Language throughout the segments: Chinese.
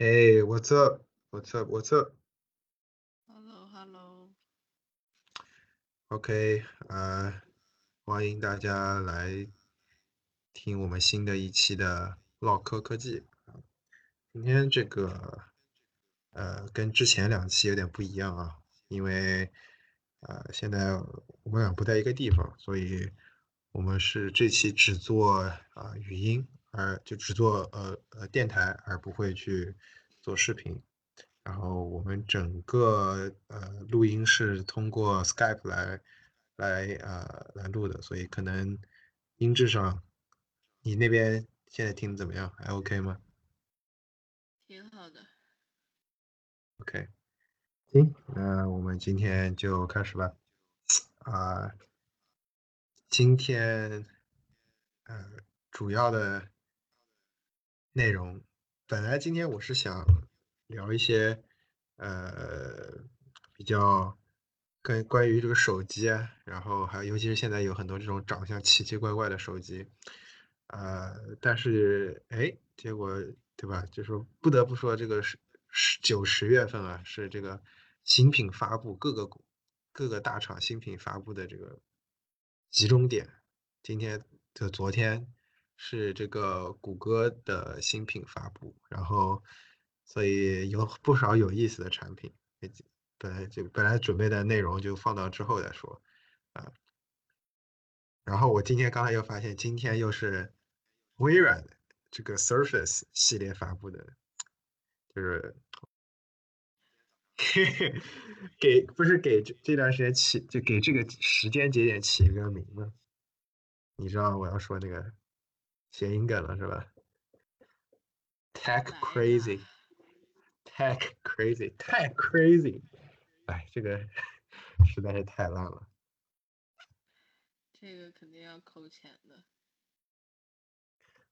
Hey, what's up? What's up? What's up? Hello, Hello。OK，呃，欢迎大家来听我们新的一期的唠嗑科技。今天这个呃跟之前两期有点不一样啊，因为呃现在我们俩不在一个地方，所以我们是这期只做啊、呃语音，而就只做呃呃电台，而不会去做视频。然后我们整个呃录音是通过 Skype 来来呃来录的，所以可能音质上，你那边现在听的怎么样？还 OK 吗挺好的。？OK，行，那我们今天就开始吧。啊、今天呃主要的内容，本来今天我是想聊一些呃比较跟关于这个手机啊，然后还有尤其是现在有很多这种长相奇奇怪怪的手机，呃，但是哎，结果对吧？就说不得不说这个是十九十月份啊，是这个新品发布各个各个大厂新品发布的这个集中点。今天的昨天是这个谷歌的新品发布，然后所以有不少有意思的产品。也本来就本来准备的内容就放到之后再说，啊。然后我今天刚才又发现，今天又是微软的这个 Surface 系列发布的，就是 给不是给这这段时间起就给这个时间节点起一个名吗？你知道我要说那个谐音梗了是吧？Tech crazy，Tech crazy，太 crazy，哎，这个实在是太烂了。这个肯定要扣钱的。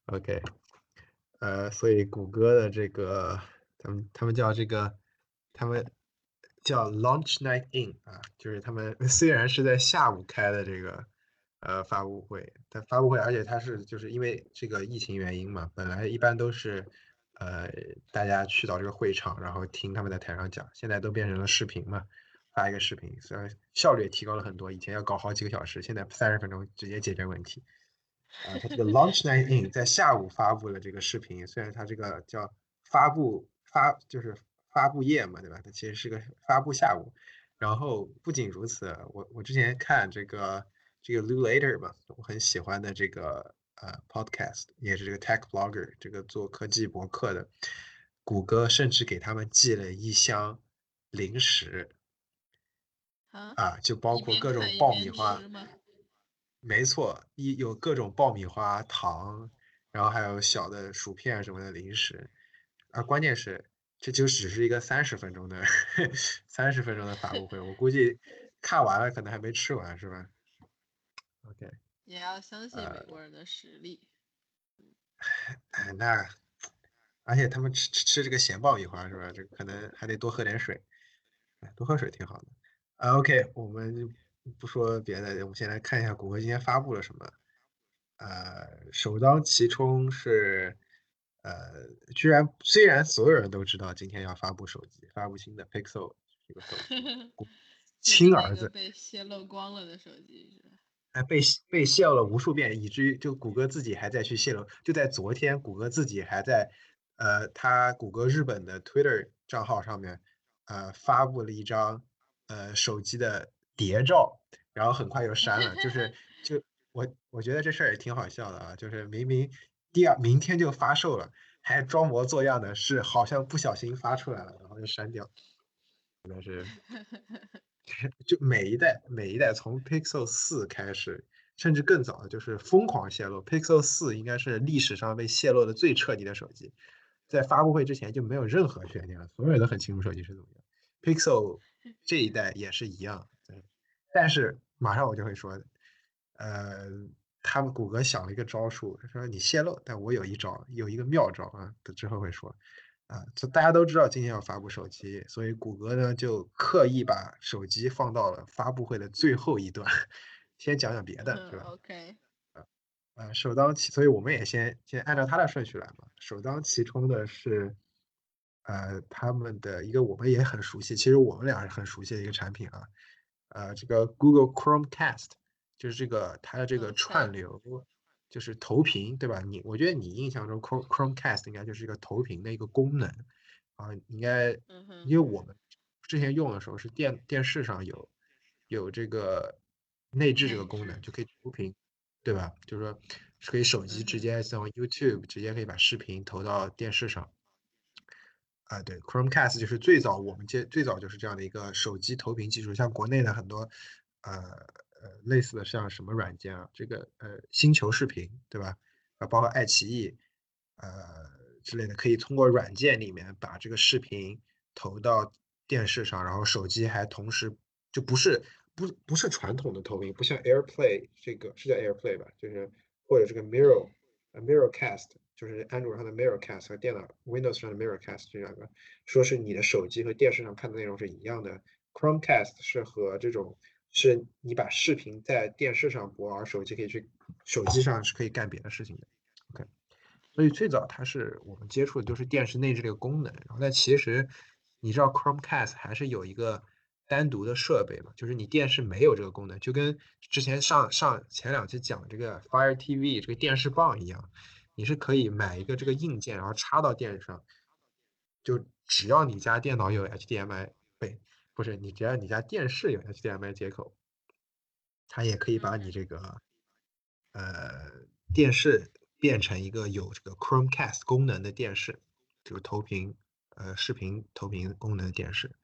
OK，呃，所以谷歌的这个，他们他们叫这个，他们叫 Launch Night In 啊，就是他们 虽然是在下午开的这个呃发布会，但发布会，而且它是就是因为这个疫情原因嘛，本来一般都是呃大家去到这个会场，然后听他们在台上讲，现在都变成了视频嘛，发一个视频，虽然效率也提高了很多，以前要搞好几个小时，现在三十分钟直接解决问题。啊，它这个 Launch Night In 在下午发布了这个视频，虽然它这个叫发布发就是发布夜嘛，对吧？它其实是个发布下午。然后不仅如此，我我之前看这个这个 Lou Later 嘛，我很喜欢的这个呃 Podcast，也是这个 Tech Blogger，这个做科技博客的，谷歌甚至给他们寄了一箱零食啊？啊，就包括各种爆米花。没错，一有各种爆米花、糖，然后还有小的薯片什么的零食，啊关键是这就只是一个三十分钟的 三十分钟的发布会，我估计看完了可能还没吃完，是吧？OK，也要相信美呃国人的实力。哎，那而且他们吃吃吃这个咸爆米花是吧？这可能还得多喝点水，哎，多喝水挺好的。啊，OK，我们就不说别的，我们先来看一下谷歌今天发布了什么。呃，首当其冲是，呃，居然虽然所有人都知道今天要发布手机，发布新的 Pixel 这个手机，亲儿子被泄露光了的手机还被被泄露了无数遍，以至于就谷歌自己还在去泄露。就在昨天，谷歌自己还在，呃，他谷歌日本的 Twitter 账号上面，呃，发布了一张呃手机的谍照，然后很快又删了。就是就我我觉得这事儿也挺好笑的啊，就是明明第二明天就发售了，还装模作样的是好像不小心发出来了，然后就删掉，真的是。就每一代每一代从 Pixel 四开始，甚至更早，就是疯狂泄露。Pixel 四应该是历史上被泄露的最彻底的手机，在发布会之前就没有任何悬念了，所有人都很清楚手机是怎么样。Pixel 这一代也是一样，但是马上我就会说，呃，他们谷歌想了一个招数，说你泄露，但我有一招，有一个妙招啊，之后会说。啊，这大家都知道今天要发布手机，所以谷歌呢就刻意把手机放到了发布会的最后一段，先讲讲别的，嗯是吧？，OK，呃，首当其，所以我们也先先按照它的顺序来嘛。首当其冲的是，呃，他们的一个我们也很熟悉，其实我们俩是很熟悉的一个产品啊，呃，这个 Google Chromecast，就是这个它的这个串流，就是投屏，对吧？你我觉得你印象中 Chrome Chromecast 应该就是一个投屏的一个功能啊，应该因为我们之前用的时候是电电视上有有这个内置这个功能，就可以投屏，对吧？就是说是可以手机直接从 YouTube 直接可以把视频投到电视上。啊，对，Chromecast 就是最早我们接最早就是这样的一个手机投屏技术，像国内的很多呃呃类似的像什么软件啊，这个呃星球视频对吧？啊，包括爱奇艺呃之类的，可以通过软件里面把这个视频投到电视上，然后手机还同时就不是不不是传统的投屏，不像 AirPlay 这个是叫 AirPlay 吧？就是或者这个 Mirror MirrorCast，就是安卓上的 Mirrorcast 和电脑 Windows 上的 Mirrorcast 这两个，说是你的手机和电视上看的内容是一样的。Chromecast 是和这种是你把视频在电视上播，而手机可以去手机上是可以干别的事情的。OK，所以最早它是我们接触的就是电视内置这个功能，然后但其实你知道 Chromecast 还是有一个单独的设备嘛，就是你电视没有这个功能，就跟之前上上前两期讲这个 Fire TV 这个电视棒一样，你是可以买一个这个硬件，然后插到电视上，就只要你家电脑有 HDMI，对，不是你只要你家电视有 HDMI 接口，它也可以把你嗯这个呃电视变成一个有这个 Chromecast 功能的电视，就是投屏呃视频投屏功能的电视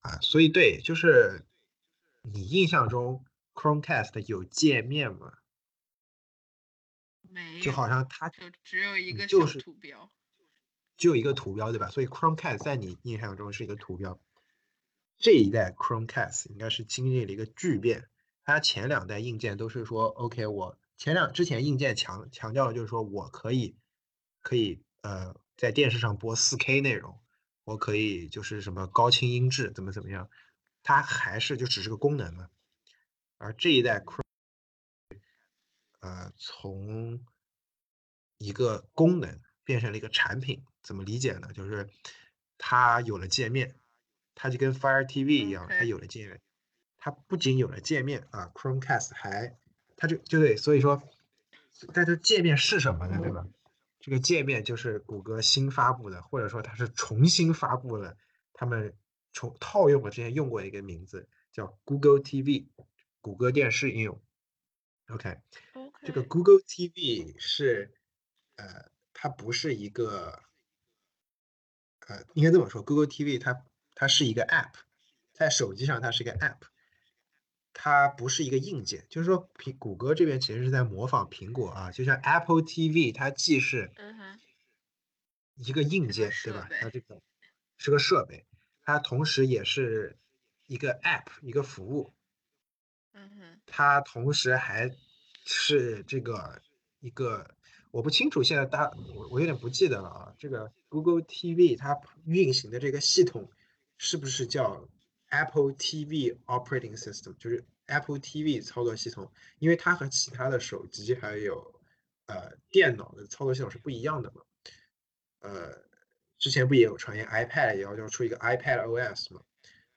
啊，所以对，就是你印象中 Chromecast 有界面吗？没，就好像它就只有一个就是图标。只有一个图标，对吧？所以 Chromecast 在你印象中是一个图标。这一代 Chromecast 应该是经历了一个巨变，它前两代硬件都是说 OK，我前两之前硬件强强调的就是说我可以可以呃在电视上播 4K 内容，我可以就是什么高清音质怎么怎么样，它还是就只是个功能嘛。而这一代 Chrome 呃从一个功能变成了一个产品，怎么理解呢？就是它有了界面，它就跟 Fire TV 一样，它有了界面，它不仅有了界面啊，Chromecast 还它就就对，所以说，但是界面是什么呢？对吧？这个界面就是谷歌新发布的，或者说它是重新发布了，他们重套用了之前用过的一个名字，叫 Google TV，谷歌电视应用。OK，这个 OK，Google TV 是，呃，它不是一个，呃，应该这么说，Google TV 它它是一个 App，在手机上它是一个 App，它不是一个硬件。就是说，苹谷歌这边其实是在模仿苹果啊，就像 Apple TV，它既是一个硬件，对吧？它这个是个设备，它同时也是一个 App，一个服务。嗯哼，它同时还是这个一个，我不清楚现在大我我有点不记得了啊。这个 Google TV 它运行的这个系统是不是叫 Apple TV Operating System，就是 Apple TV 操作系统？因为它和其他的手机还有呃电脑的操作系统是不一样的嘛。呃，之前不也有传言 iPad 也要要出一个 iPad OS 嘛？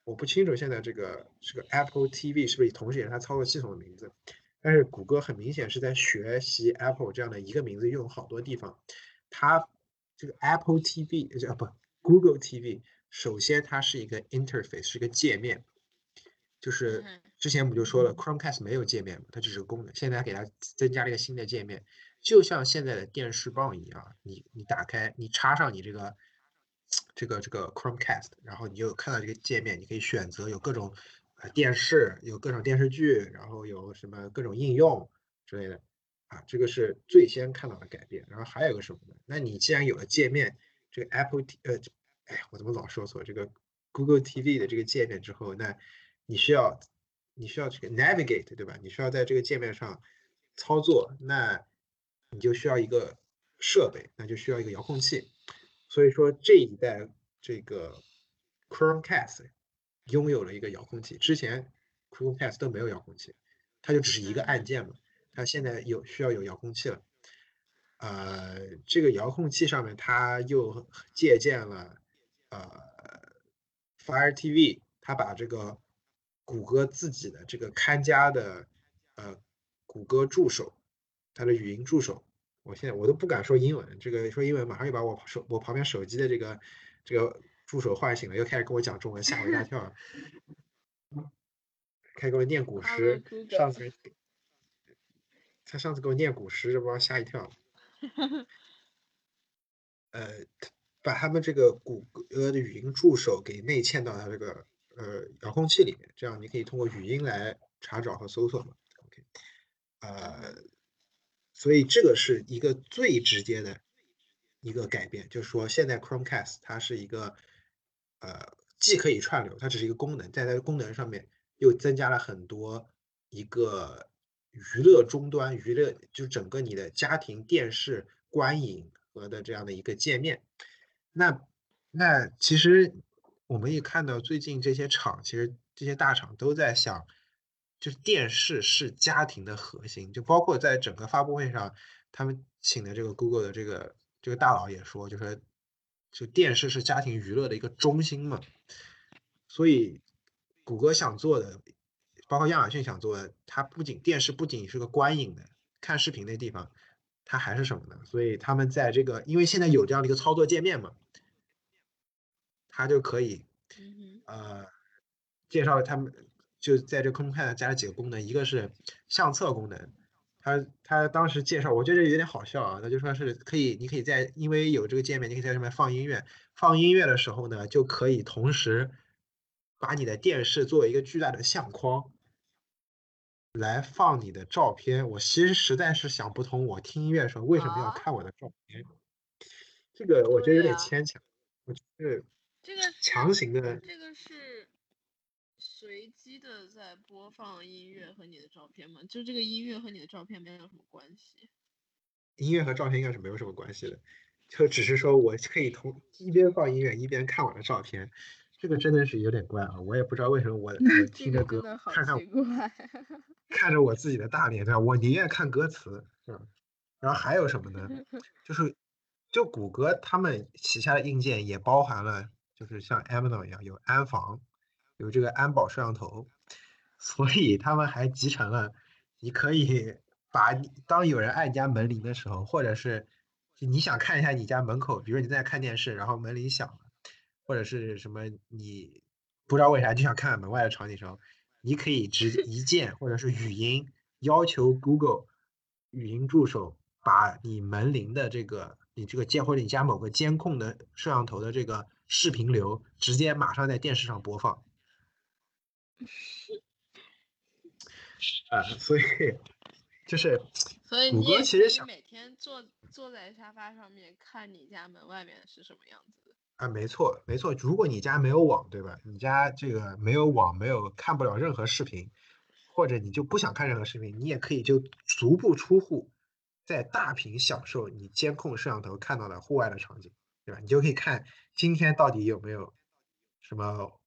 我不清楚现在这个这个 Apple TV 是不是同时也是它操作系统的名字，但是谷歌很明显是在学习 Apple 这样的一个名字用好多地方。它这个 Apple TV 呃啊不 Google TV，首先它是一个 interface，是一个界面，就是之前我们就说了，Chromecast 没有界面嘛，它只是个功能，现在给它增加了一个新的界面，就像现在的电视棒一样，你你打开，你插上你这个这个这个 Chromecast，然后你就看到这个界面，你可以选择有各种呃电视，有各种电视剧，然后有什么各种应用之类的啊，这个是最先看到的改变。然后还有个什么呢？那你既然有了界面，这个 Apple 呃，哎，我怎么老说错？这个 Google TV 的这个界面之后，那你需要你需要这个 navigate 对吧？你需要在这个界面上操作，那你就需要一个设备，那就需要一个遥控器。所以说这一代这个 Chromecast 拥有了一个遥控器，之前 Chromecast 都没有遥控器，它就只是一个按键嘛。它现在有需要有遥控器了。呃，这个遥控器上面它又借鉴了呃，Fire TV，它把这个谷歌自己的这个看家的呃谷歌助手，它的语音助手，我现在我都不敢说英文，这个说英文马上又把我手我旁边手机的这个这个助手唤醒了，又开始跟我讲中文，吓我一大跳。开始给我念古诗，上次他上次给我念古诗，这把我吓一跳。呃，把他们这个谷歌的语音助手给内嵌到它这个呃遥控器里面，这样你可以通过语音来查找和搜索嘛。OK，呃，所以这个是一个最直接的一个改变，就是说现在 Chromecast 它是一个呃既可以串流，它只是一个功能，在它的功能上面又增加了很多一个娱乐终端，娱乐就是整个你的家庭电视观影。和的这样的一个界面，那那其实我们也看到最近这些厂，其实这些大厂都在想，就是电视是家庭的核心，就包括在整个发布会上，他们请的这个 Google 的这个这个大佬也说，就说就电视是家庭娱乐的一个中心嘛，所以谷歌想做的，包括亚马逊想做的，它不仅电视不仅是个观影的看视频的地方。它还是什么呢？所以他们在这个，因为现在有这样的一个操作界面嘛，它就可以，呃，介绍他们就在这空看加了几个功能，一个是相册功能，他他当时介绍，我觉得有点好笑啊，他就说是可以，你可以在因为有这个界面，你可以在上面放音乐，放音乐的时候呢，就可以同时把你的电视作为一个巨大的相框。来放你的照片，我其实实在是想不通，我听音乐的时候为什么要看我的照片？这个我觉得有点牵强。我是这个强行的，这个是随机的在播放音乐和你的照片吗？就这个音乐和你的照片没有什么关系？音乐和照片应该是没有什么关系的，就只是说我可以同一边放音乐一边看我的照片。这个真的是有点怪啊！我也不知道为什么我 我听着歌看看 看着我自己的大脸，对吧？我宁愿看歌词，嗯？然后还有什么呢？就是就谷歌他们旗下的硬件也包含了，就是像 Amazon 一样有安防，有这个安保摄像头，所以他们还集成了，你可以 把当有人按你家门铃的时候，或者是你想看一下你家门口，比如你在看电视，然后门铃响了。或者是什么，你不知道为啥就想看看门外的场景时候，你可以直接一键或者是语音要求 Google 语音助手把你门铃的这个你这个监或者你家某个监控的摄像头的这个视频流直接马上在电视上播放。啊，所以 就是所以你其实想每天坐坐在沙发上面看你家门外面是什么样子。啊，没错，没错。如果你家没有网，对吧？你家这个没有网，没有看不了任何视频，或者你就不想看任何视频，你也可以就足不出户，在大屏享受你监控摄像头看到的户外的场景，对吧？你就可以看今天到底有没有什么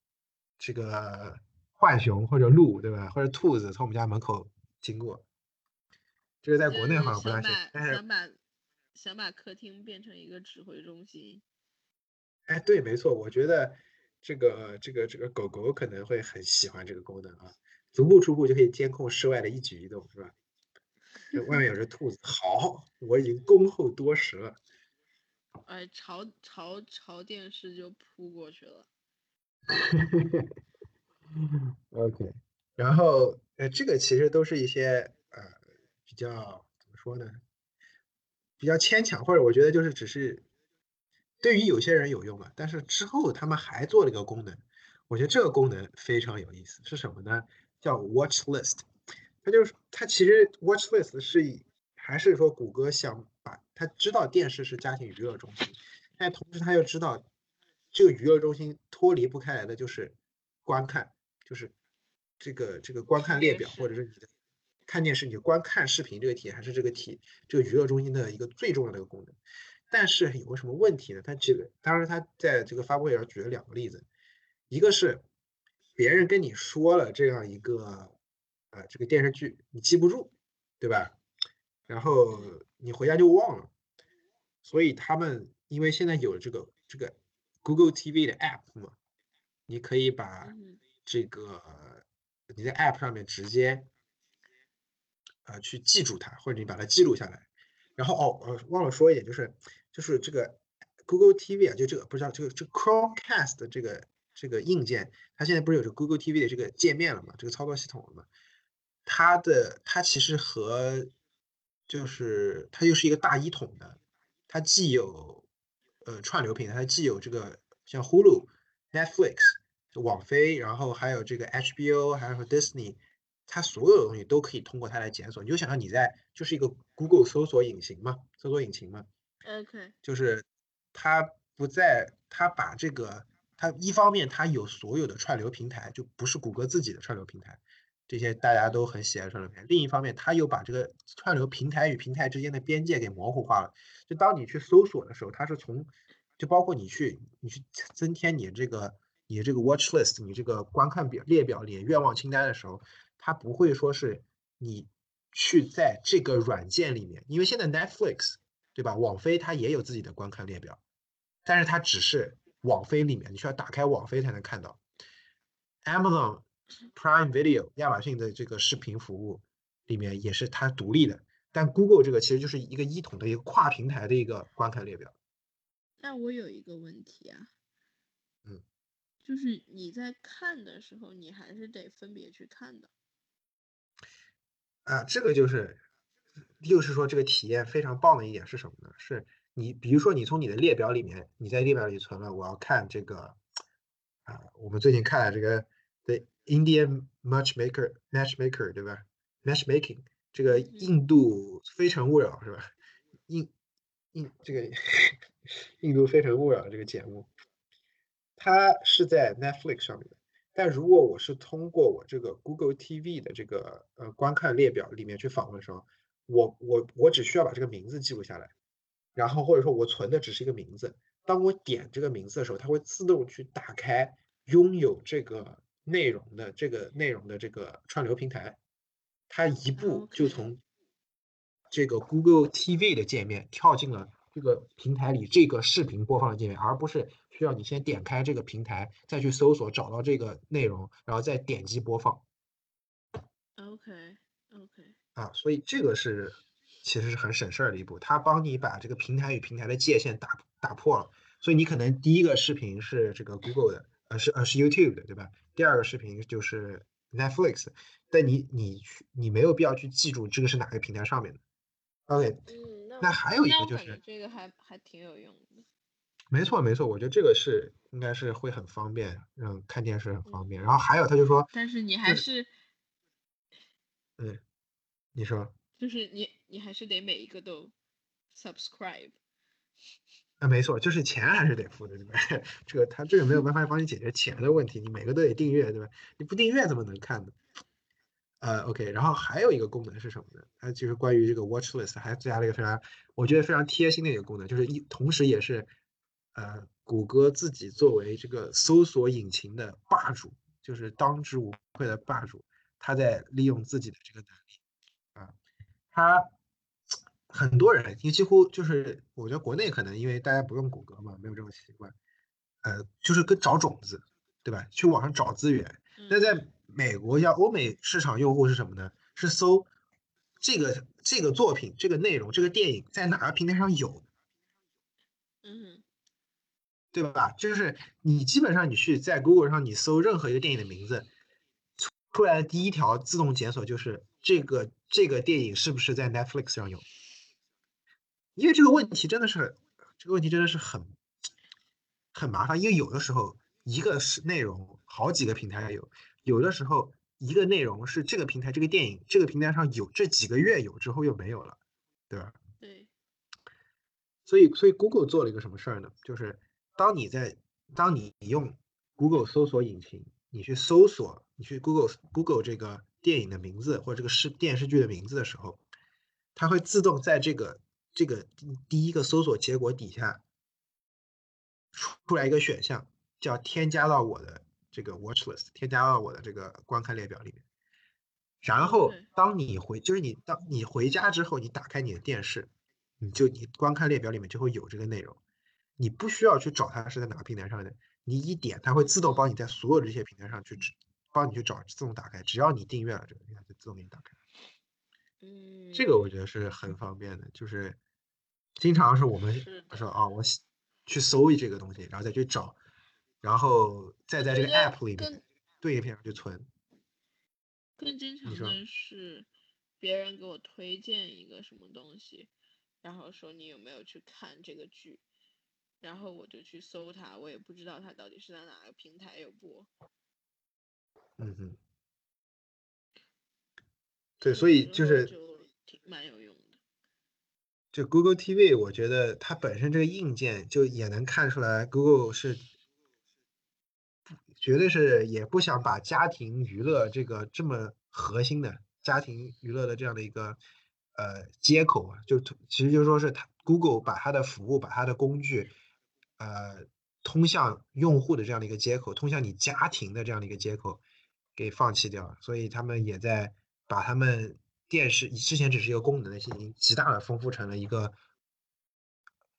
这个浣熊或者鹿，对吧？或者兔子从我们家门口经过。这个在国内好像不大行，但是想把想把客厅变成一个指挥中心。哎，对，没错，我觉得这个这个这个狗狗可能会很喜欢这个功能啊，足不出户就可以监控室外的一举一动，是吧？这外面有只兔子，好，我已经恭候多时了。哎，朝朝朝电视就扑过去了。OK，然后呃，这个其实都是一些呃比较怎么说呢？比较牵强，或者我觉得就是只是。对于有些人有用吧，但是之后他们还做了一个功能，我觉得这个功能非常有意思，是什么呢？叫 Watch List。它就是它其实 Watch List 是还是说谷歌想他知道电视是家庭娱乐中心，但同时他又知道这个娱乐中心脱离不开来的就是观看，就是这个这个观看列表或者是你的看电视你观看视频这个体还是这个体这个娱乐中心的一个最重要的一个功能。但是有个什么问题呢？他举个，当时他在这个发布会上举了两个例子，一个是别人跟你说了这样一个，呃，这个电视剧你记不住，对吧？然后你回家就忘了，所以他们因为现在有了这个这个 Google TV 的 App 嘛，你可以把嗯这个你在 App 上面直接呃去记住它，或者你把它记录下来。然后哦，呃，忘了说一点，就是就是这个 Google TV 啊，就这个不知道这个这个 Chromecast 的这个这个硬件，它现在不是有这个 Google TV 的这个界面了嘛，这个操作系统了嘛？它的它其实和就是它又是一个大一统的，它既有呃串流平台，它既有这个像 Hulu、Netflix、网飞，然后还有这个 HBO，还有 Disney，它所有的东西都可以通过它来检索。你就想象你在就是一个 Google 搜索引擎嘛，搜索引擎嘛，，OK，就是它不在，它把这个，它一方面它有所有的串流平台，就不是谷歌自己的串流平台，这些大家都很喜爱的串流平台。另一方面，它又把这个串流平台与平台之间的边界给模糊化了。就当你去搜索的时候，它是从，就包括你去你去增添你这个你这个 watch list，你这个观看表列表里愿望清单的时候，它不会说是你去在这个软件里面，因为现在 Netflix 对吧？网飞它也有自己的观看列表，但是它只是网飞里面，你需要打开网飞才能看到。Amazon Prime Video 亚马逊的这个视频服务里面也是它独立的，但 Google 这个其实就是一个一统的一个跨平台的一个观看列表。那我有一个问题啊，嗯，就是你在看的时候，你还是得分别去看的。啊，这个就是，又是说这个体验非常棒的一点是什么呢？是你比如说你从你的列表里面，你在列表里存了我要看这个，啊，我们最近看了这个 The Indian Matchmaker Matchmaker 对吧？Matchmaking 这个嗯印度非诚勿扰是吧？印印这个 印度非诚勿扰这个节目，它是在 Netflix 上面的。但如果我是通过我这个 Google TV 的这个呃观看列表里面去访问的时候，我我我只需要把这个名字记录下来，然后或者说我存的只是一个名字。当我点这个名字的时候，它会自动去打开拥有这个内容的这个内容的这个串流平台，它一步就从这个 Google TV 的界面跳进了这个平台里这个视频播放的界面，而不是需要你先点开这个平台，再去搜索找到这个内容，然后再点击播放 OK OK，啊。所以这个是其实是很省事儿的一步，它帮你把这个平台与平台的界限打打破了。所以你可能第一个视频是这个 Google 的，呃是呃是 YouTube 的，对吧？第二个视频就是 Netflix，但你你去你没有必要去记住这个是哪个平台上面的。OK，嗯，那那还有一个就是，这个还还挺有用的。没错没错，我觉得这个是应该是会很方便，让看电视很方便。嗯然后还有他就说，但是你还是嗯，你说，就是你你还是得每一个都 subscribe。啊，没错，就是钱还是得付的，对吧？这个他这个没有办法帮你解决钱的问题，你每个都得订阅，对吧？你不订阅怎么能看呢？呃，OK，然后还有一个功能是什么呢？它就是关于这个 watch list 还加了一个非常，我觉得非常贴心的一个功能，就是一同时也是，呃，谷歌自己作为这个搜索引擎的霸主，就是当之无愧的霸主，他在利用自己的这个能力，啊，他很多人，因为几乎就是我觉得国内可能因为大家不用谷歌嘛，没有这种习惯，呃，就是跟找种子，对吧？去网上找资源。那嗯在美国像欧美市场用户是什么呢？是搜这个这个作品、这个内容、这个电影在哪个平台上有，嗯对吧？就是你基本上你去在 Google 上你搜任何一个电影的名字，出出来的第一条自动检索就是这个这个电影是不是在 Netflix 上有？因为这个问题真的是这个问题真的是很很麻烦，因为有的时候一个是内容好几个平台有，有的时候一个内容是这个平台这个电影这个平台上有这几个月有之后又没有了，对吧？对，所以，所以 Google 做了一个什么事儿呢？就是当你在当你用 Google 搜索引擎，你去搜索，你去 Google Google 这个电影的名字或者这个视电视剧的名字的时候，它会自动在这个这个第第一个搜索结果底下出出来一个选项，叫添加到我的这个 watch list，添加到我的这个观看列表里面。然后当你回，就是你当你回家之后，你打开你的电视，你就你观看列表里面就会有这个内容。你不需要去找它是在哪个平台上的，你一点它会自动帮你在所有这些平台上去帮你去找，自动打开。只要你订阅了这个，它就自动给你打开。嗯，这个我觉得是很方便的，就是经常是我们是的说啊，我去搜一这个东西，然后再去找，然后再在这个 app 里面对应片上去存。更经常的是，别人给我推荐一个什么东西，然后说你有没有去看这个剧，然后我就去搜它，我也不知道它到底是在哪个平台有播。嗯哼，对，所以就是就挺蛮有。就 Google TV，我觉得它本身这个硬件就也能看出来，Google 是绝对是也不想把家庭娱乐这个这么核心的家庭娱乐的这样的一个呃接口啊，就其实就说是它 Google 把它的服务、把它的工具，呃，通向用户的这样的一个接口，通向你家庭的这样的一个接口给放弃掉了，所以他们也在把他们电视之前只是一个功能的，现在已经极大的丰富成了一个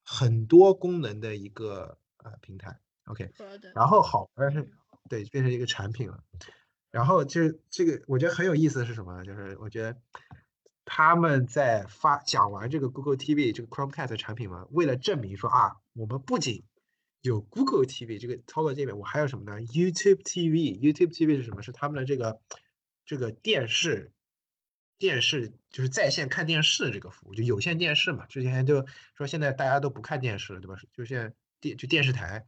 很多功能的一个呃平台。OK，然后好玩的是，对，变成一个产品了。然后就是这个，我觉得很有意思的是什么呢？就是我觉得他们在发讲完这个 Google TV 这个 Chromecast 产品嘛，为了证明说啊，我们不仅有 Google TV 这个操作界面，我还有什么呢？YouTube TV，YouTube TV 是什么？是他们的这个这个电视电视就是在线看电视这个服务，就有线电视嘛。之前就说现在大家都不看电视了，对吧？就现在电就电视台，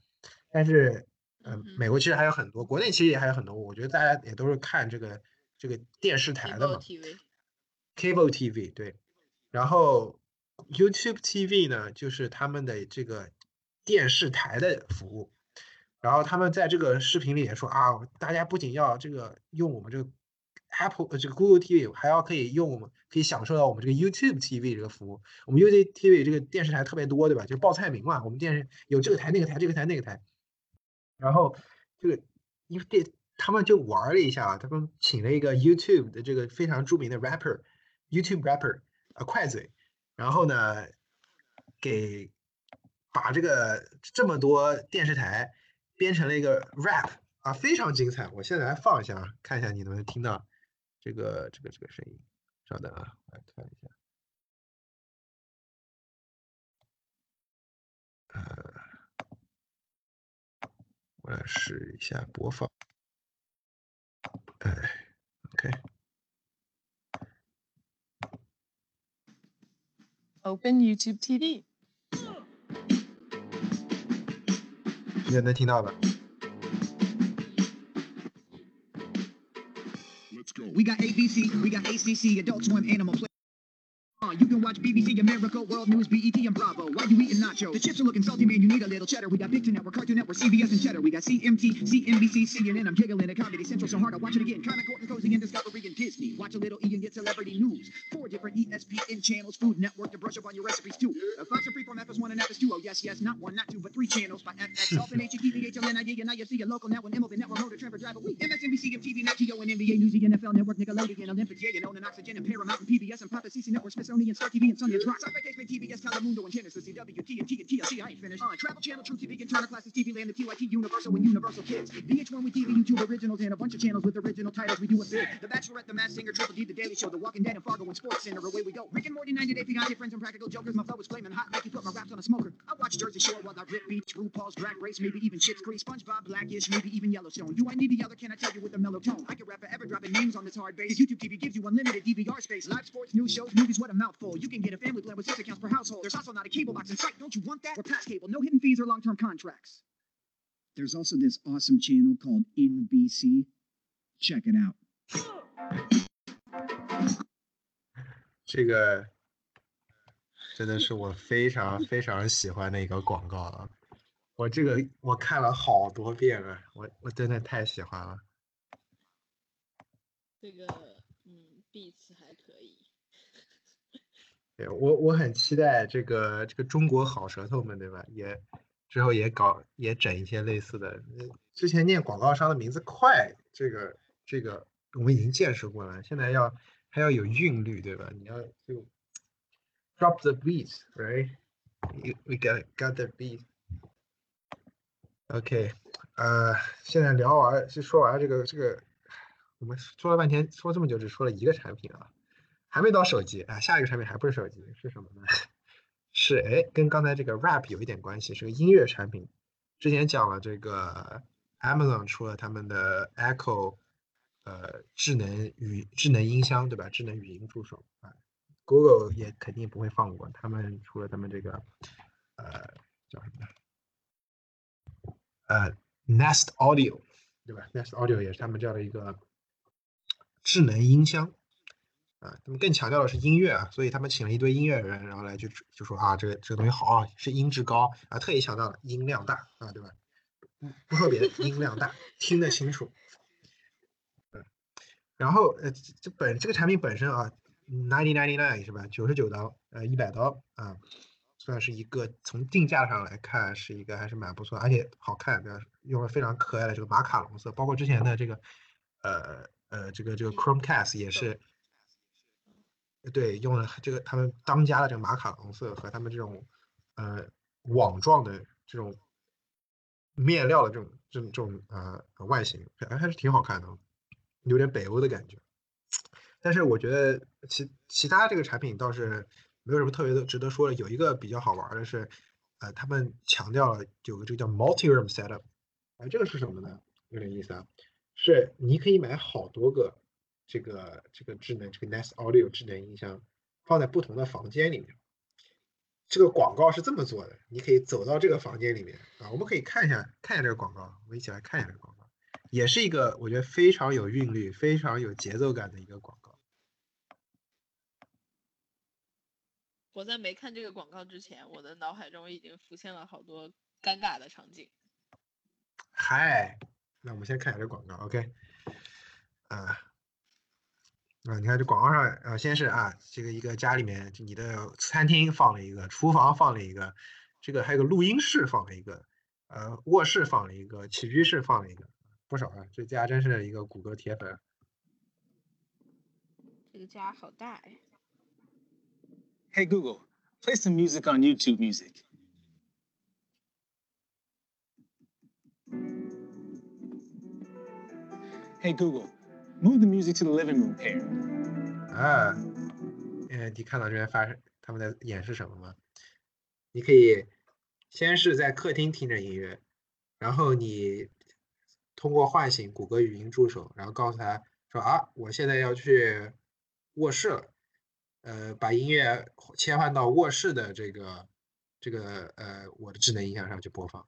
但是呃嗯，美国其实还有很多，国内其实也还有很多，我觉得大家也都是看这个这个电视台的 Cable 嘛。TV，Cable TV 对，然后 YouTube TV 呢，就是他们的这个电视台的服务。然后他们在这个视频里也说啊，大家不仅要这个用我们这个 Apple 呃这个 Google TV，还要可以用可以享受到我们这个 YouTube TV 这个服务。我们 YouTube TV 这个电视台特别多，对吧？就报菜名嘛，我们电视有这个台、那个台、这个台、那个台。然后这个因为电他们就玩了一下，他们请了一个 YouTube 的这个非常著名的 rapper，YouTube rapper，呃，快嘴，然后呢，给把这个这么多电视台编成了一个 rap 啊，非常精彩。我现在来放一下啊，看一下你能不能听到这个这个这个声音。稍等啊，我来看一下。呃，我来试一下播放。哎，OK，Open YouTube TV. 现在能听到吧？We got ABC, we got ACC, Adult Swim, Animal Play. Uh, you can watch BBC, America, World News, BET, and Bravo. Why you eating nachos? The chips are looking salty, man. You need a little cheddar. We got Big Ten Network, Cartoon Network, CBS, and Cheddar. We got CMT, CNBC, CNN. I'm giggling at Comedy Central so hard I watch it again. Kinda Court and Cozy and Discovery and Disney. Watch a little E and get celebrity news. Four different ESPN channels, Food Network to brush up on your recipes too. Uh, Fox and Freeform FS1 and FS2. Oh yes, yes, not one, not two, but three channels by FX. Dolphin, HETV, HLNID, and IFC, a local now and MLB Network, Motor Trevor Drive. We MSNBC, MTV, Nat Geo, and NBA News, the NFL Network, Nickelodeon, Olympics, yeah, you know, and Oxygen, and Paramount, and PBS, and Papa CC Network, Smithsonian, Star TV, and Sunday Rock. Sci-Fi Case, TBS, Telemundo, and Genesis, CW, TNT, and TLC. I ain't finished. Uh, Travel Channel, True TV, and Turner Classes, TV Land, the TYT, Universal, and Universal Kids. VH1 with TV, YouTube originals, and a bunch of channels with original titles. We do it big. The Bachelorette, The Masked Singer, Triple D, The Daily Show, The Walking Dead, and Fargo, and Sports Center. Away we go. Rick and Morty, 90 Day Fiancé, Friends, and Practical Jokers. My flow was flaming hot, like you put my raps on a smoker. I watch Jersey Shore while I rip beats, RuPaul's Drag Race, maybe even Shit's Creek, SpongeBob, Blackish, maybe even Yellowstone. Do I need a yellow? Can I tell you with a mellow tone? I can rap forever, dropping names on this hard bass. YouTube TV gives you unlimited DVR space. Live sports, news shows, movies, what a mouthful. You can get a family plan with six accounts per household. There's also not a cable box in sight. Don't you want that? Or pass cable, no hidden fees or long-term contracts. There's also this awesome channel called NBC. Check it out. 这个真的是我非常非常喜欢的一个广告啊！我这个我看了好多遍了，我我真的太喜欢了。这个嗯，beats 还可以。 我我很期待这个这个中国好舌头们，对吧？也之后也搞也整一些类似的。之前念广告商的名字快，这个这个我们已经见识过了，现在要还要有韵律，对吧？你要就 drop the beat，right？We we got got the beat。OK，呃，现在聊完就说完这个这个，我们说了半天，说这么久只说了一个产品啊，还没到手机啊，下一个产品还不是手机，是什么呢？是哎，跟刚才这个 rap 有一点关系，是个音乐产品。之前讲了这个 Amazon 出了他们的 Echo，呃，智能语智能音箱对吧？智能语音助手啊，Google 也肯定不会放过，他们出了他们这个呃叫什么？呃，Nest Audio，对吧？Nest Audio 也是他们这样的一个智能音箱啊，他们更强调的是音乐啊，所以他们请了一堆音乐人，然后来就就说啊，这个这个东西好啊，是音质高啊，特意强调了音量大啊，对吧？不不特别音量大，听得清楚。嗯，然后呃，这本这个产品本身啊，ninety ninety nine 是吧？九十九刀，呃，一百刀啊。算是一个从定价上来看是一个还是蛮不错，而且好看，对吧？用了非常可爱的这个马卡龙色，包括之前的这个，呃呃，这个这个 Chromecast 也是，对，用了这个他们当家的这个马卡龙色和他们这种呃网状的这种面料的这种这种这种呃外形，还还是挺好看的，有点北欧的感觉。但是我觉得其其他这个产品倒是。没有什么特别的值得说的，有一个比较好玩的是，呃，他们强调了有个这个叫 multi-room setup，哎，这个是什么呢？有点意思啊，是你可以买好多个这个这个智能这个 Nest Audio 智能音箱，放在不同的房间里面。这个广告是这么做的，你可以走到这个房间里面啊，我们可以看一下看一下这个广告，我们一起来看一下这个广告，也是一个我觉得非常有韵律、非常有节奏感的一个广告。我在没看这个广告之前，我的脑海中已经浮现了好多尴尬的场景。嗨，那我们先看一下这广告，OK？啊啊，你看这广告上，呃，先是啊，这个一个家里面，你的餐厅放了一个，厨房放了一个，这个还有个录音室放了一个，呃，卧室放了一个，起居室放了一个，不少啊，这家真是一个谷歌铁粉。这个家好大哎。Hey Google, play some music on YouTube Music. Hey Google, move the music to the living room pair. 啊，呃，你看到这边发生他们在演示什么吗？你可以先是在客厅听着音乐，然后你通过唤醒谷歌语音助手，然后告诉他说啊，我现在要去卧室了。呃，把音乐切换到卧室的这个这个呃我的智能音响上去播放。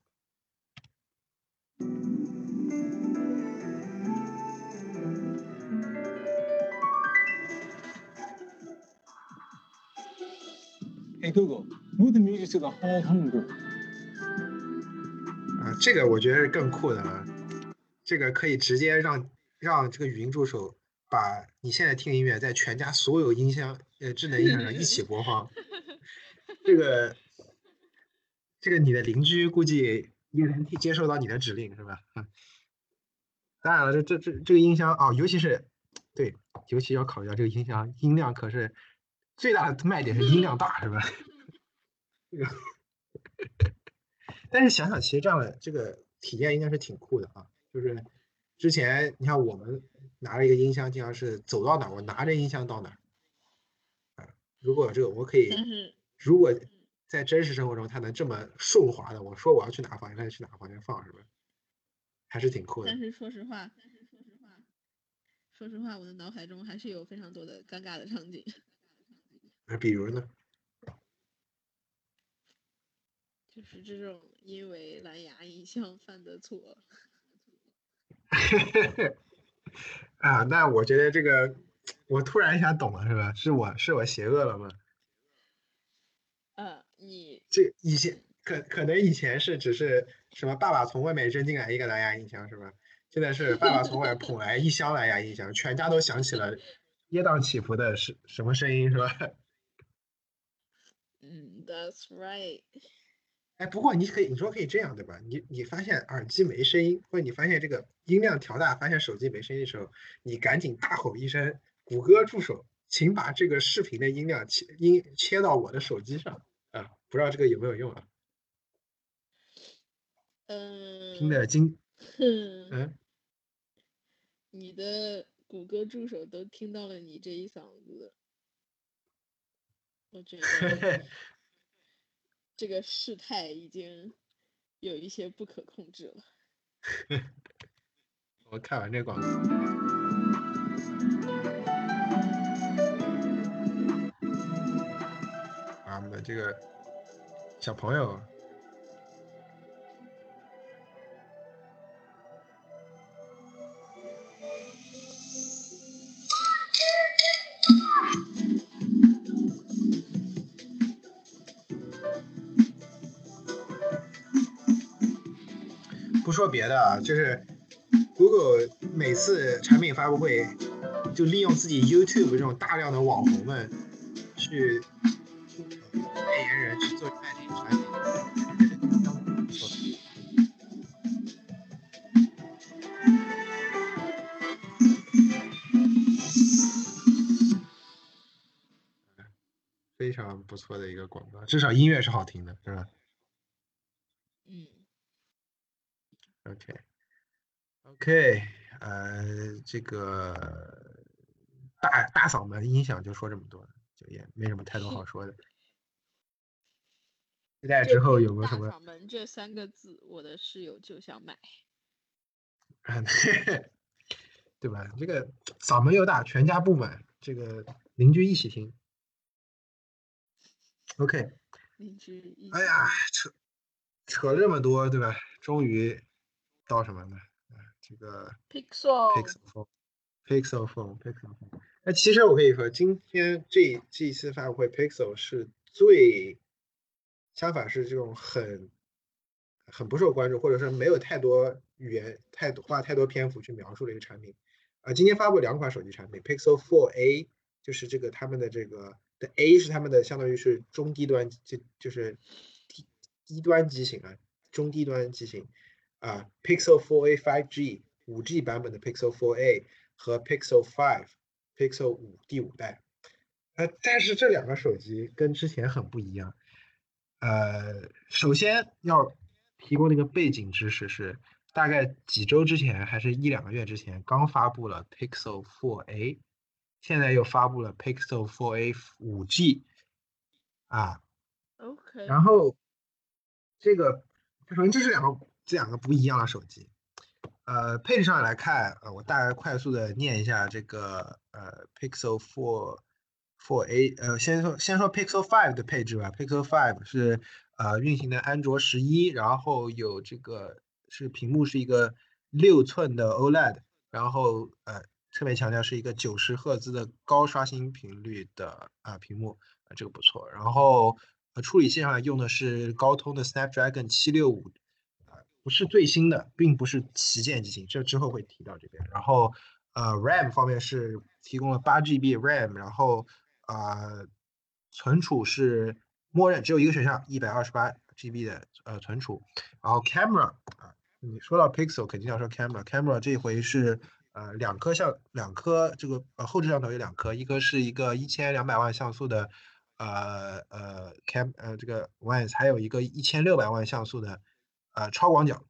Hey Google, move the music to the whole home group. 啊，这个我觉得是更酷的了，这个可以直接让让这个语音助手。把你现在听音乐在全家所有音箱呃智能音箱上一起播放，这个这个你的邻居估计也能接受到你的指令是吧？当然了，这这这这个音箱啊，尤其是对，尤其要考虑到这个音箱音量可是最大的卖点是音量大是吧？这个，但是想想其实这样的这个体验应该是挺酷的啊，就是之前你看我们。拿了一个音箱，经常是走到哪我拿着音箱到哪儿。啊，如果这个我可以，如果在真实生活中它能这么顺滑的，我说我要去哪个房间，它就去哪个房间放，是吧？还是挺酷的。但是说实话，但是说实话，说实话，我的脑海中还是有非常多的尴尬的场景。那比如呢？就是这种因为蓝牙音箱犯的错。啊，那我觉得这个，我突然一下懂了，是吧？是我是我邪恶了吗？嗯，你这以前可可能以前是只是什么爸爸从外面扔进来一个蓝牙音箱，是吧？现在是爸爸从外捧来一箱蓝牙音箱，全家都响起了 跌宕起伏的是什么声音，是吧？嗯，That's right。哎，不过你可以，你说可以这样对吧？你你发现耳机没声音，或者你发现这个音量调大，发现手机没声音的时候，你赶紧大吼一声：“谷歌助手，请把这个视频的音量切音切到我的手机上。”啊，不知道这个有没有用啊？嗯，听得精，嗯，你的谷歌助手都听到了你这一嗓子，我觉得这个事态已经有一些不可控制了。我看完这个广告。啊，我们的这个小朋友，不说别的啊，就是 Google 每次产品发布会，就利用自己 YouTube 这种大量的网红们去代言人去做代理产品，非常不错的一个广告，至少音乐是好听的，是吧嗯，？OK OK，呃，这个大大嗓门音响就说这么多，就也没什么太多好 说的。期待之后有没有什么大嗓门这三个字，我的室友就想买。啊，对吧？这个嗓门又大，全家不满，这个邻居一起听。OK，邻居一哎呀，扯扯了这么多，对吧？终于到什么呢？啊，这个 Pixel Pixel Phone，Pixel Phone，Pixel Phone。那其实我可以说，今天这这一次发布会，Pixel 是最相反是这种很很不受关注，或者是没有太多语言太多花太多篇幅去描述的一个产品。啊，今天发布两款手机产品，Pixel 4a 就是这个他们的这个的 A 是他们的相当于是中低端，就就是低低端机型啊，中低端机型啊，Pixel 4a 5G 5G 版本的 Pixel 4a 和 Pixel 5 Pixel 五第五代。呃，但是这两个手机跟之前很不一样。呃，首先要提供的一个背景知识是，大概几周之前还是一两个月之前，刚发布了 Pixel 4a，现在又发布了 Pixel 4a 5G，啊，OK，然后这个首先这是两个这两个不一样的手机。呃，配置上来看，呃，我大概快速的念一下这个呃 Pixel Four Four A，呃，先说先说 Pixel Five 的配置吧。Pixel Five 是呃运行的安卓十一，然后有这个是屏幕是一个六寸的 OLED，然后呃特别强调是一个九十赫兹的高刷新频率的啊、屏幕，啊、这个不错。然后呃处理器上用的是高通的 Snapdragon 七六五，不是最新的，并不是旗舰机型，这之后会提到这边。然后呃 RAM 方面是提供了八 GB RAM，然后啊、存储是默认只有一个选项，一百二十八 GB 的呃存储。然后 camera 啊，你说到 Pixel 肯定要说 camera，camera 这回是呃两颗像两颗这个呃后置摄像头有两颗，一颗是一个一千两百万像素的呃呃 cam 呃这个 lens，还有一个一千六百万像素的呃超广角，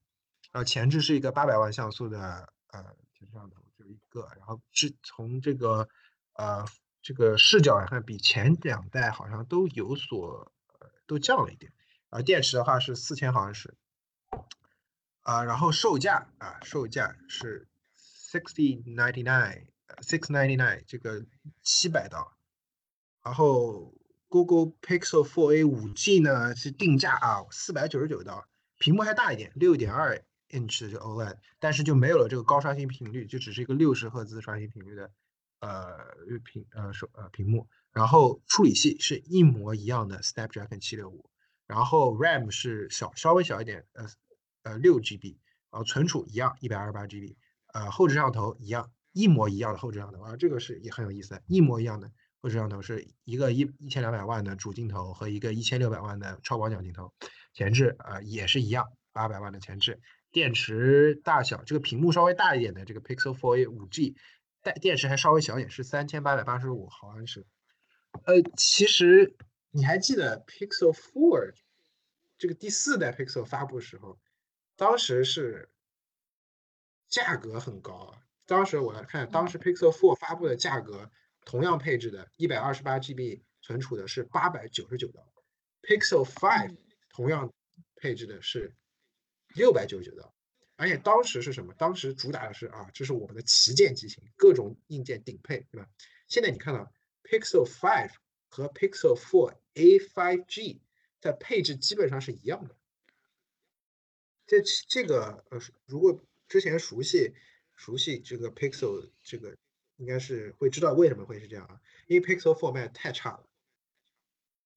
然后前置是一个八百万像素的呃前摄像头，就一个，然后是从这个呃这个视角来看，比前两代好像都有所呃都降了一点，然后电池的话是四千毫安时。啊，然后售价啊，售价是 sixty ninety nine，six ninety nine，这个七百刀。然后 Google Pixel 4a 5G 呢是定价啊四百九十九刀，屏幕还大一点，六点二 inch 的这个 OLED，但是就没有了这个高刷新频率，就只是一个六十赫兹刷新频率的呃屏呃手呃屏幕。然后处理器是一模一样的 Snapdragon 七六五，然后 RAM 是小稍微小一点，呃呃六 GB，然后存储一样一百二十八 GB，呃后置摄像头一样一模一样的后置摄像头啊，这个是也很有意思，一模一样的后置摄像头是一个一一千两百万的主镜头和一个一千六百万的超广角镜头，前置呃也是一样八百万的前置，电池大小这个屏幕稍微大一点的这个 Pixel 4a 5G，带电池还稍微小一点，是三千八百八十五毫安时。呃，其实你还记得 Pixel Four 这个第四代 Pixel 发布时候，当时是价格很高啊。当时我来看，当时 Pixel Four 发布的价格，同样配置的128 GB 存储的是899刀，Pixel Five 同样配置的是699刀。而且当时是什么？当时主打的是啊，这是我们的旗舰机型，各种硬件顶配，对吧？现在你看到 Pixel 5和 Pixel 4 A5G 在配置基本上是一样的。这这个呃，如果之前熟悉熟悉这个 Pixel 这个，应该是会知道为什么会是这样啊？因为 Pixel 4卖得太差了，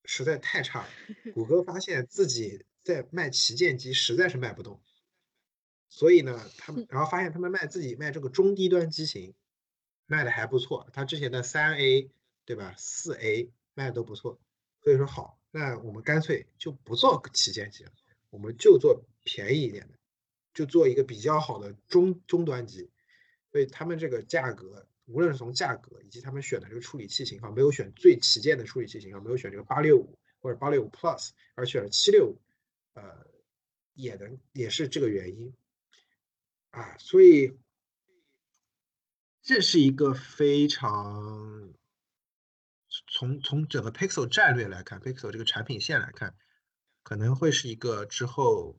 实在太差了。谷歌发现自己在卖旗舰机实在是卖不动，所以呢，他们然后发现他们卖自己卖这个中低端机型卖的还不错，他之前的三 A 对吧，四 A 卖的都不错，所以说好，那我们干脆就不做旗舰机了，我们就做便宜一点的，就做一个比较好的中中端机，所以他们这个价格，无论是从价格以及他们选的这个处理器型号，没有选最旗舰的处理器型号，没有选这个八六五或者八六五 Plus，而选了七六五，呃，也能也是这个原因。啊，所以这是一个非常从从整个 Pixel 战略来看，Pixel 这个产品线来看，可能会是一个之后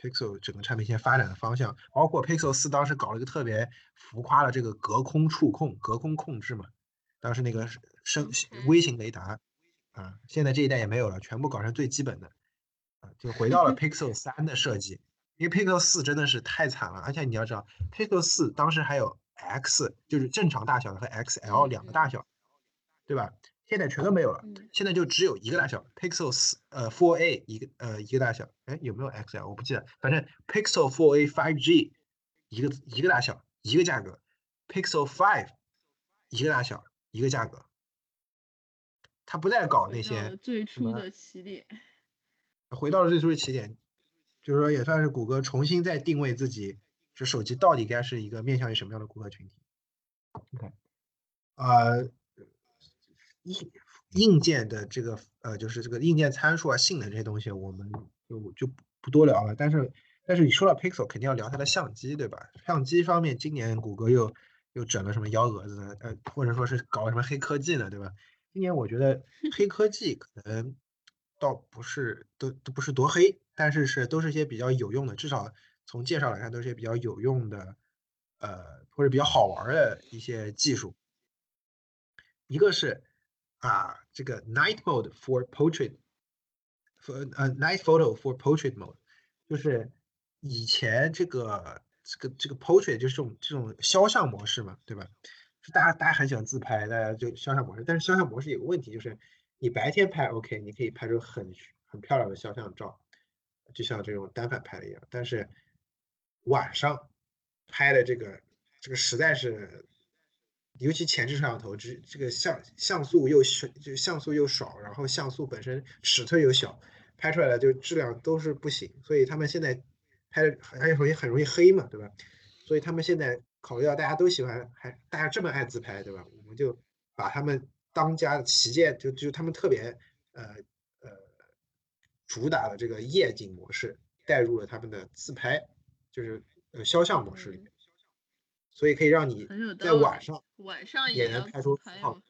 Pixel 整个产品线发展的方向，包括 Pixel 四当时搞了一个特别浮夸的这个隔空触控、隔空控制嘛，当时那个是声微型雷达啊，现在这一代也没有了，全部搞成最基本的啊，就回到了 Pixel 三的设计。因为 Pixel 四真的是太惨了，而且你要知道，Pixel 四当时还有 X，就是正常大小的和 XL 两个大小，对吧？现在全都没有了，嗯。现在就只有一个大小，Pixel 四呃 Four A 一个呃一个大小，哎有没有 XL 我不记得，反正 Pixel Four A Five G 一个一个大小一个价格，Pixel Five 一个大小一个价格，它不再搞那些最初的起点。回到了最初的起点，就是说也算是谷歌重新再定位自己，这手机到底该是一个面向于什么样的顾客群体。OK，呃，硬硬件的这个呃，就是这个硬件参数啊、性能这些东西，我们就就不不多聊了。但是但是你说到 Pixel，肯定要聊它的相机，对吧？相机方面，今年谷歌又又整了什么幺蛾子呢？呃，或者说是搞了什么黑科技呢，对吧？今年我觉得黑科技可能倒不是都都不是多黑，但是是都是一些比较有用的，至少从介绍来看都是一些比较有用的，呃或者比较好玩儿的一些技术。一个是啊这个 Night Mode for Portrait，for 呃 Night Photo for Portrait Mode，就是以前这个这个这个 Portrait 就是这种这种肖像模式嘛，对吧？大家大家很喜欢自拍，大家就肖像模式，但是肖像模式有个问题就是，你白天拍 OK，你可以拍出很很漂亮的肖像照，就像这种单反拍的一样，但是晚上拍的这个这个实在是，尤其前置摄像头，这这个像像素又，就像素又少，然后像素本身尺寸又小，拍出来的就质量都是不行，所以他们现在拍的而且容易很容易黑嘛，对吧？所以他们现在考虑到大家都喜欢，还大家这么爱自拍，对吧？我们就把他们当家的旗舰，就就他们特别呃呃主打的这个夜景模式带入了他们的自拍，就是呃肖像模式里面，所以可以让你在晚上晚上也能拍出很好。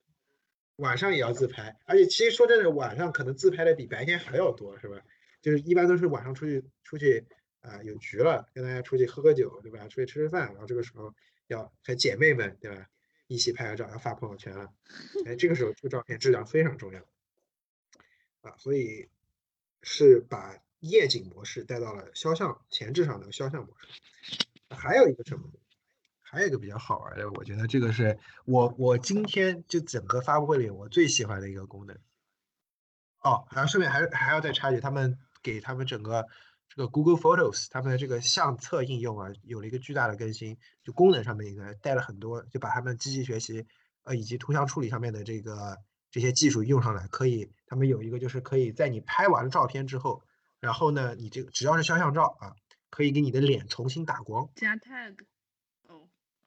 晚上也要自拍，而且其实说真的，晚上可能自拍的比白天还要多，是吧？就是一般都是晚上出去出去啊、呃有局了，跟大家出去喝喝酒，对吧？出去吃吃饭，然后这个时候要和姐妹们，对吧？一起拍个照要发朋友圈了，哎，这个时候这个照片质量非常重要啊，所以是把夜景模式带到了肖像前置上的肖像模式。还有一个什么？还有一个比较好玩的，我觉得这个是我我今天就整个发布会里我最喜欢的一个功能。哦，然后顺便还还要再插一句，他们给他们整个这个 Google Photos 他们的这个相册应用啊，有了一个巨大的更新，就功能上面应该带了很多，就把他们机器学习呃以及图像处理上面的这个这些技术用上来，可以他们有一个就是可以在你拍完照片之后，然后呢，你这个只要是肖像照啊，可以给你的脸重新打光。加 tag，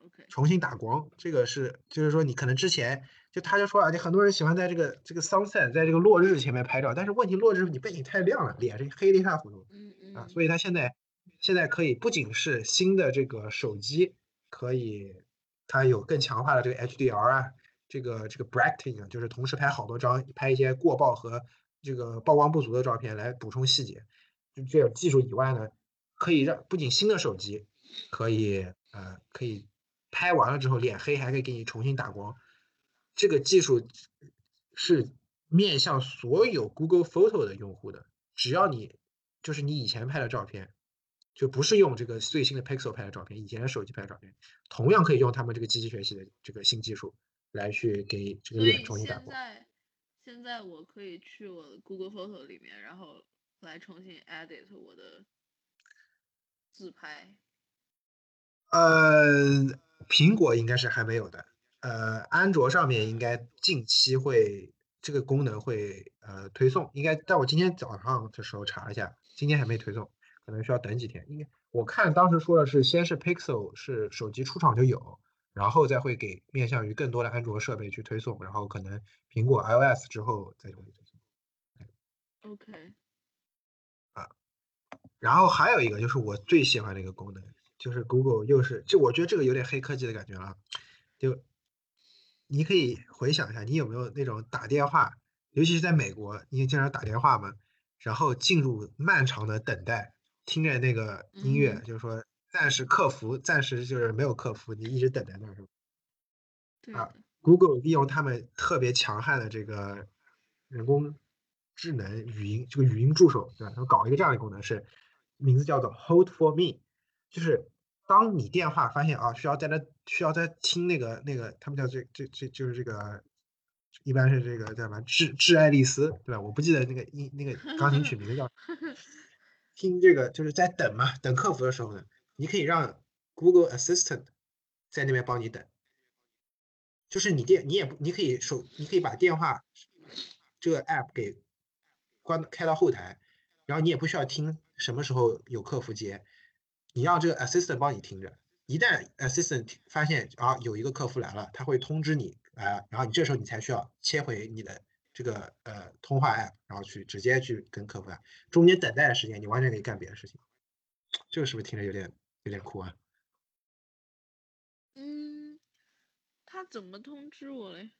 ，OK，重新打光，这个是就是说你可能之前就他就说啊，你很多人喜欢在这个这个 sunset，在这个落日前面拍照，但是问题落日你背景太亮了，脸是黑的一塌糊涂嗯嗯啊，所以他现在现在可以不仅是新的这个手机可以，它有更强化的这个 HDR 啊，这个这个 bracketing 啊，就是同时拍好多张，拍一些过曝和这个曝光不足的照片来补充细节。就这种技术以外呢，可以让不仅新的手机可以呃可以拍完了之后脸黑还可以给你重新打光，这个技术是面向所有 Google Photo 的用户的，只要你就是你以前拍的照片，就不是用这个最新的 Pixel 拍的照片，以前的手机拍的照片，同样可以用他们这个机器学习的这个新技术来去给这个脸重新打光。在现在我可以去我的 Google Photo 里面，然后来重新 edit 我的自拍。呃，苹果应该是还没有的，呃，安卓上面应该近期会这个功能会呃推送，应该在我今天早上的时候查了一下，今天还没推送，可能需要等几天。应该我看当时说的是，先是 Pixel 是手机出厂就有，然后再会给面向于更多的安卓设备去推送，然后可能苹果 iOS 之后再会推送。OK，啊然后还有一个就是我最喜欢的一个功能，就是 Google 又是，就我觉得这个有点黑科技的感觉了，就你可以回想一下，你有没有那种打电话，尤其是在美国，你也经常打电话嘛，然后进入漫长的等待，听着那个音乐，嗯就是说暂时客服，暂时就是没有客服，你一直等在那儿是吧？啊，Google 利用他们特别强悍的这个人工智能语音这个语音助手，对吧？他们搞一个这样的功能是，名字叫做 Hold for me，就是当你电话发现啊需要在那需要在听那个那个他们叫这这这就是这个，一般是这个叫什么致致爱丽丝，对吧？我不记得那个音那个钢琴曲名字叫。听这个就是在等嘛，等客服的时候呢，你可以让 Google Assistant 在那边帮你等。就是你电你也不你可以手你可以把电话这个 app 给关开到后台，然后你也不需要听什么时候有客服接，你让这个 assistant 帮你听着。一旦 assistant 发现啊有一个客服来了，他会通知你啊，然后你这时候你才需要切回你的这个呃通话 app，然后去直接去跟客服打。中间等待的时间你完全可以干别的事情。这个是不是听着有点有点酷啊？嗯，他怎么通知我嘞？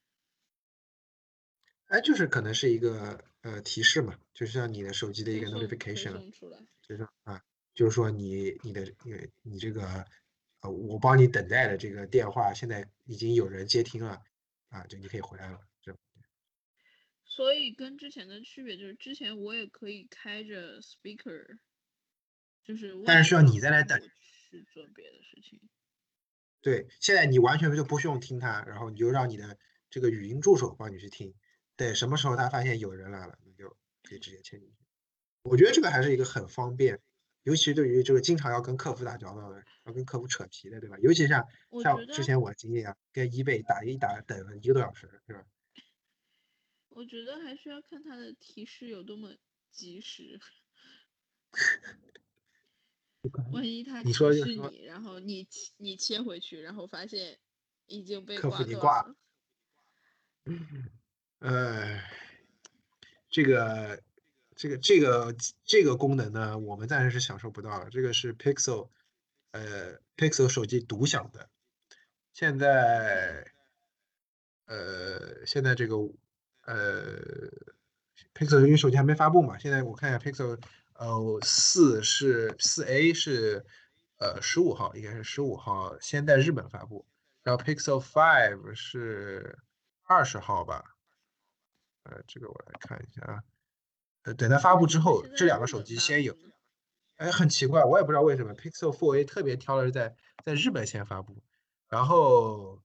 哎，就是可能是一个呃提示嘛，就像你的手机的一个 notification。就是啊，就是说你你的你你这个呃，我帮你等待的这个电话现在已经有人接听了啊，就你可以回来了，这所以跟之前的区别就是，之前我也可以开着 speaker，就是但是需要你放在那等去做别的事情。对，现在你完全就不用听它，然后你就让你的这个语音助手帮你去听，对什么时候他发现有人来了，你就可以直接切进去。我觉得这个还是一个很方便，尤其对于这个经常要跟客服打交道的，要跟客服扯皮的，对吧？尤其像像之前我经历啊，跟 eBay 打一打等了一个多小时，对吧？我觉得还是要看他的提示有多么及时。万一他你提示你，然后你你切回去，然后发现已经被客服你挂了。呃，这个这个这个这个功能呢，我们暂时是享受不到的。这个是 Pixel，呃，Pixel 手机独享的。现在，呃，现在这个呃，Pixel 因为手机还没发布嘛，现在我看一下 Pixel，呃，四是四 A 是呃十五号，应该是十五号先在日本发布，然后 Pixel Five 是二十号吧。呃，这个我来看一下啊，呃，等它发布之后，这两个手机先有。哎，很奇怪，我也不知道为什么 Pixel 4A 特别挑的是在在日本先发布，然后，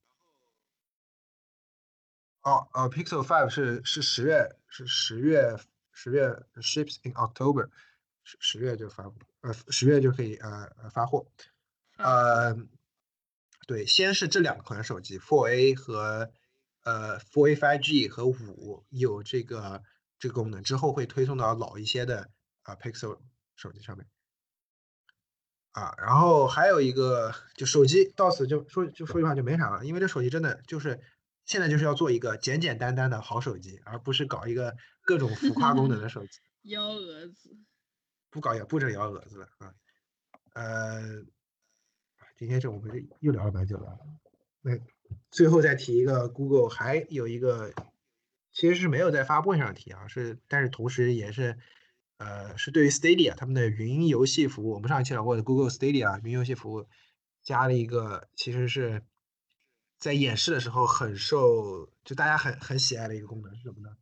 哦哦，Pixel 5是是十月是十月十月 ships in October，十十月就发布，呃，十月就可以呃呃发货，呃，对，先是这两款手机 4A 和呃 4A 5G 和五有这个这个功能，之后会推送到老一些的啊、Pixel 手机上面。啊，然后还有一个就手机到此就说就说句话就没啥了，因为这手机真的就是现在就是要做一个简简单单的好手机，而不是搞一个各种浮夸功能的手机。幺蛾子，不搞也不整幺蛾子了啊。呃，今天这我们这又聊了蛮久了。那最后再提一个，Google 还有一个，其实是没有在发布会上提啊，是但是同时也是，呃，是对于 Stadia 他们的云游戏服务，我们上一期聊过的 Google Stadia 云游戏服务，加了一个其实是在演示的时候很受就大家很很喜爱的一个功能是什么呢？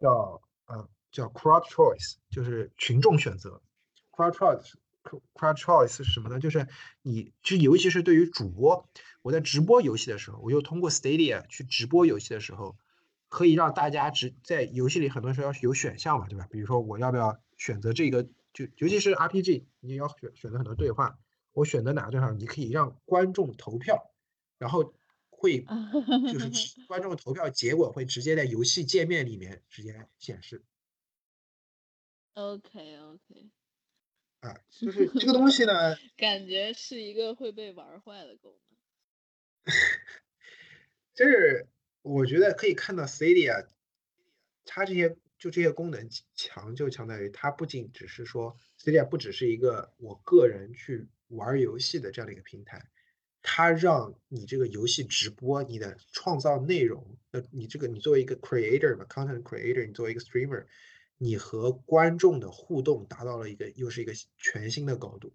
叫呃叫 Crowd Choice，就是群众选择。Crowd Choice Crowd Choice 是什么呢？就是你，就尤其是对于主播，我在直播游戏的时候，我又通过 Stadia 去直播游戏的时候，可以让大家直在游戏里很多时候要有选项嘛，对吧？比如说我要不要选择这个，就尤其是 RPG，你要选选择很多对话，我选择哪个对话，你可以让观众投票，然后会 就是观众投票结果会直接在游戏界面里面直接显示。OK OK，啊，就是这个东西呢，感觉是一个会被玩坏的功能。就是我觉得可以看到 Stadia，它这些就这些功能强就强在于它不仅只是说 Stadia 不只是一个我个人去玩游戏的这样的一个平台，它让你这个游戏直播，你的创造内容，呃，你这个你作为一个 creator 嘛，content creator，你作为一个 streamer，你和观众的互动达到了一个又是一个全新的高度。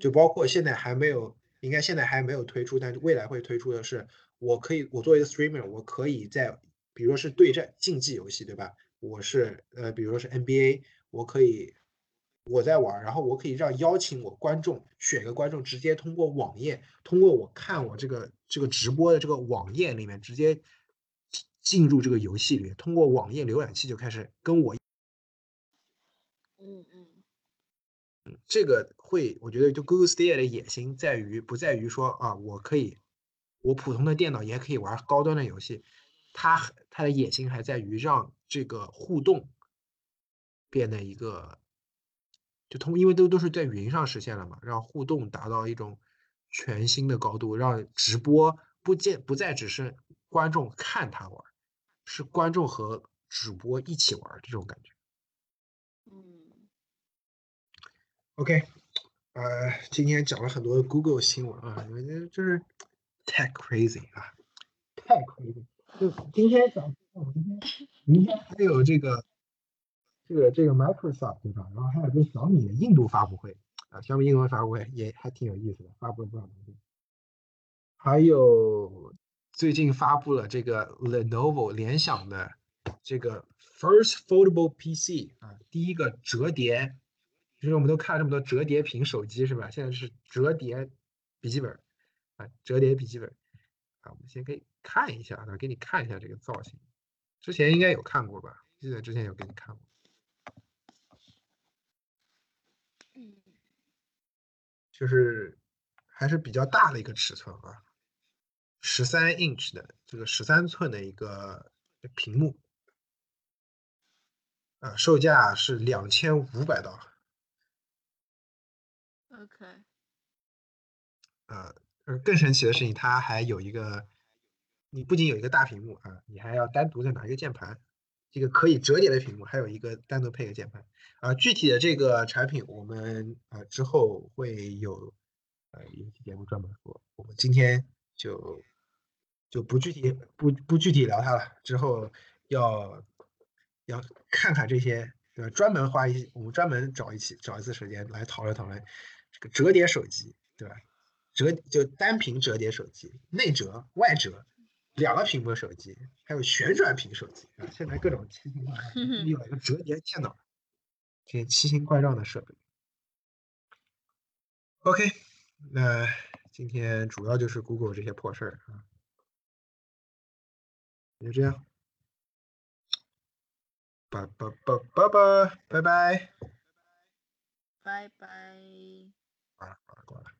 就包括现在还没有，应该现在还没有推出，但是未来会推出的是，我可以，我作为一个 streamer，我可以在，比如说是对战竞技游戏，对吧？我是呃，比如说是 NBA，我可以我在玩，然后我可以让邀请我观众选个观众，直接通过网页，通过我看我这个这个直播的这个网页里面，直接进入这个游戏里面，通过网页浏览器就开始跟我。嗯嗯。这个会，我觉得就 Google Stadia 的野心在于不在于说啊，我可以，我普通的电脑也可以玩高端的游戏，它它的野心还在于让这个互动变得一个，就通，因为都都是在云上实现了嘛，让互动达到一种全新的高度，让直播不见不再只是观众看他玩，是观众和主播一起玩这种感觉。嗯。OK，呃，今天讲了很多 Google 新闻啊，因为就是太 crazy 啊，太 crazy。就今天讲，明天明天还有这个这个这个 Microsoft 对吧？然后还有这个小米的印度发布会啊，小米印度发布会也还挺有意思的，发布了不少东西。还有最近发布了这个 Lenovo 联想的这个 First Foldable PC 啊，第一个折叠。就是我们都看了这么多折叠屏手机是吧？现在是折叠笔记本啊，折叠笔记本啊，我们先可以看一下啊，给你看一下这个造型。之前应该有看过吧？记得之前有给你看过。就是还是比较大的一个尺寸啊，十三 inch 的这个十三寸的一个屏幕啊，售价是两千五百刀。OK，呃，呃，更神奇的事情，它还有一个，你不仅有一个大屏幕啊，你还要单独再拿一个键盘，这个可以折叠的屏幕，还有一个单独配个键盘啊。具体的这个产品，我们啊之后会有呃一期节目专门说，我们今天就就不具体不不具体聊它了，之后要要看看这些，对？专门花一我们专门找一期找一次时间来讨论讨论。这个折叠手机，对吧？折就单屏折叠手机，内折、外折，两个屏幕手机，还有旋转屏手机啊！现在各种奇形怪状，有一个折叠电脑，这些奇形怪状的设备。OK，那今天主要就是 Google 这些破事儿啊，就这样，拜拜拜拜拜拜拜，拜拜。啊，挂了挂了。